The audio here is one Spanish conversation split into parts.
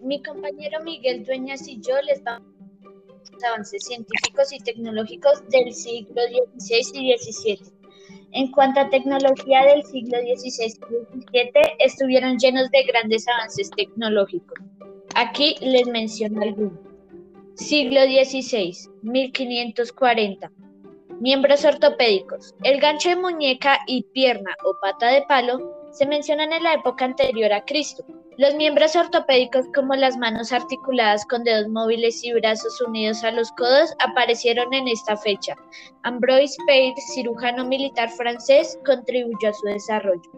Mi compañero Miguel Dueñas y yo les vamos a avances científicos y tecnológicos del siglo XVI y XVII. En cuanto a tecnología del siglo XVI y XVII, estuvieron llenos de grandes avances tecnológicos. Aquí les menciono algunos. Siglo XVI, 1540. Miembros ortopédicos. El gancho de muñeca y pierna o pata de palo se mencionan en la época anterior a Cristo. Los miembros ortopédicos como las manos articuladas con dedos móviles y brazos unidos a los codos aparecieron en esta fecha. Ambroise Paré, cirujano militar francés, contribuyó a su desarrollo.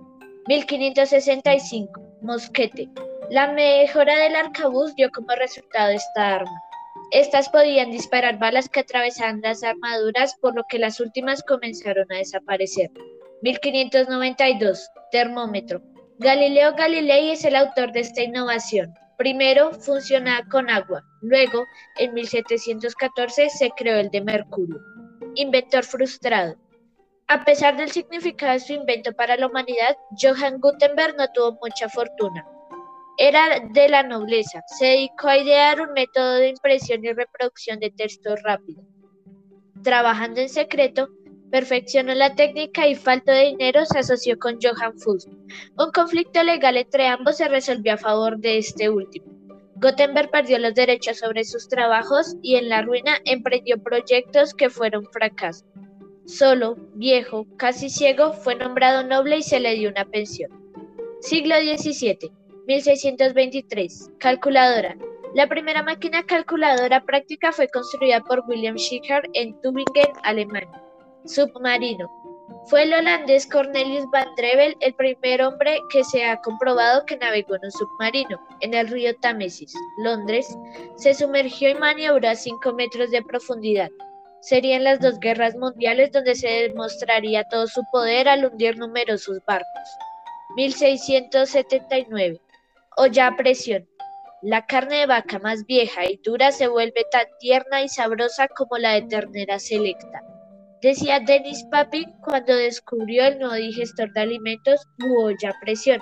1565. Mosquete. La mejora del arcabuz dio como resultado esta arma. Estas podían disparar balas que atravesaban las armaduras, por lo que las últimas comenzaron a desaparecer. 1592. Termómetro. Galileo Galilei es el autor de esta innovación. Primero funcionaba con agua, luego, en 1714, se creó el de mercurio. Inventor frustrado. A pesar del significado de su invento para la humanidad, Johann Gutenberg no tuvo mucha fortuna. Era de la nobleza, se dedicó a idear un método de impresión y reproducción de texto rápido. Trabajando en secreto, Perfeccionó la técnica y falto de dinero se asoció con Johann Fuchs. Un conflicto legal entre ambos se resolvió a favor de este último. Gutenberg perdió los derechos sobre sus trabajos y en la ruina emprendió proyectos que fueron fracasos. Solo, viejo, casi ciego, fue nombrado noble y se le dio una pensión. Siglo XVII, 1623. Calculadora. La primera máquina calculadora práctica fue construida por William Schickhart en Tübingen, Alemania. Submarino. Fue el holandés Cornelius van Drevel el primer hombre que se ha comprobado que navegó en un submarino en el río Támesis, Londres. Se sumergió y maniobró a 5 metros de profundidad. Serían las dos guerras mundiales donde se demostraría todo su poder al hundir numerosos barcos. 1679. Olla a presión. La carne de vaca más vieja y dura se vuelve tan tierna y sabrosa como la de ternera selecta. Decía Dennis Papin cuando descubrió el nuevo digestor de alimentos u presión.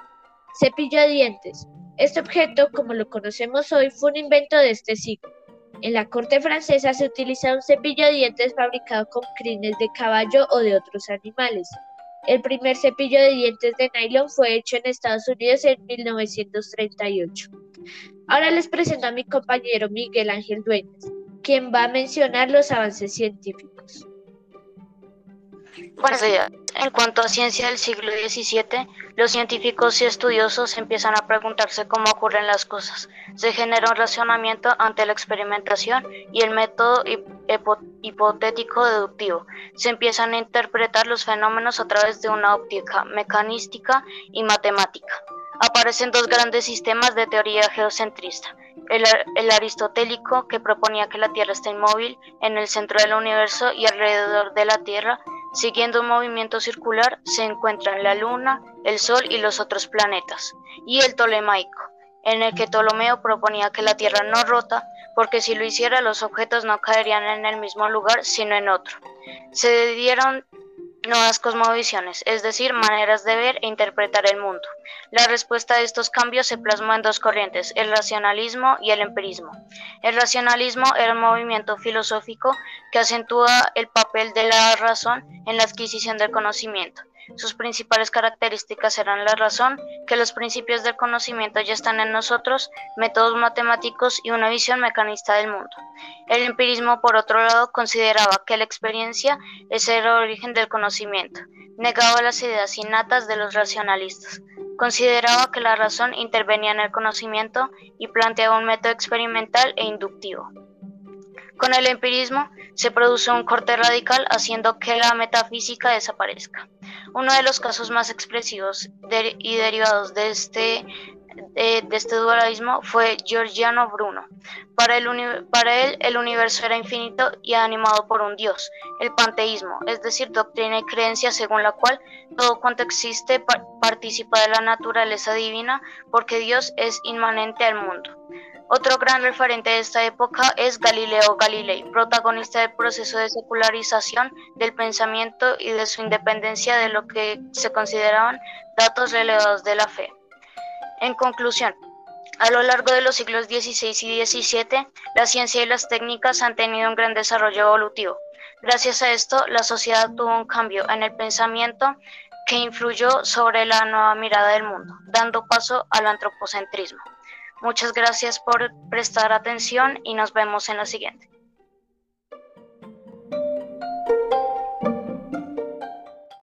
Cepillo de dientes. Este objeto, como lo conocemos hoy, fue un invento de este siglo. En la corte francesa se utiliza un cepillo de dientes fabricado con crines de caballo o de otros animales. El primer cepillo de dientes de nylon fue hecho en Estados Unidos en 1938. Ahora les presento a mi compañero Miguel Ángel Dueñas, quien va a mencionar los avances científicos. En cuanto a ciencia del siglo XVII, los científicos y estudiosos empiezan a preguntarse cómo ocurren las cosas. Se genera un razonamiento ante la experimentación y el método hipotético deductivo. Se empiezan a interpretar los fenómenos a través de una óptica mecanística y matemática. Aparecen dos grandes sistemas de teoría geocentrista. El, el, aristotélico, que proponía que la Tierra está inmóvil en el centro del universo y alrededor de la Tierra Siguiendo un movimiento circular se encuentran la Luna, el Sol y los otros planetas, y el Ptolemaico, en el que Ptolomeo proponía que la Tierra no rota, porque si lo hiciera los objetos no caerían en el mismo lugar, sino en otro. Se dieron nuevas cosmovisiones, es decir, maneras de ver e interpretar el mundo. La respuesta a estos cambios se plasmó en dos corrientes, el racionalismo y el empirismo. El racionalismo era un movimiento filosófico que acentúa el papel de la razón en la adquisición del conocimiento. Sus principales características eran la razón, que los principios del conocimiento ya están en nosotros, métodos matemáticos y una visión mecanista del mundo. El empirismo, por otro lado, consideraba que la experiencia es el origen del conocimiento, negaba las ideas innatas de los racionalistas. Consideraba que la razón intervenía en el conocimiento y planteaba un método experimental e inductivo. Con el empirismo se produce un corte radical haciendo que la metafísica desaparezca. Uno de los casos más expresivos y derivados de este, de, este dualismo fue Giorgiano Bruno. Para él, para él, el universo era infinito y animado por un dios, el panteísmo, es decir, doctrina y creencia según la cual todo cuanto existe participa de la naturaleza divina porque Dios es inmanente al mundo. Otro gran referente de esta época es Galileo Galilei, protagonista del proceso de secularización del pensamiento y de su independencia de lo que se consideraban datos relevados de la fe. En conclusión, A lo largo de los siglos XVI y XVII, la ciencia y las técnicas han tenido un gran desarrollo evolutivo. Gracias a esto, la sociedad tuvo un cambio en el pensamiento que influyó sobre la nueva mirada del mundo, dando paso al antropocentrismo. Muchas gracias por prestar atención y nos vemos en la siguiente.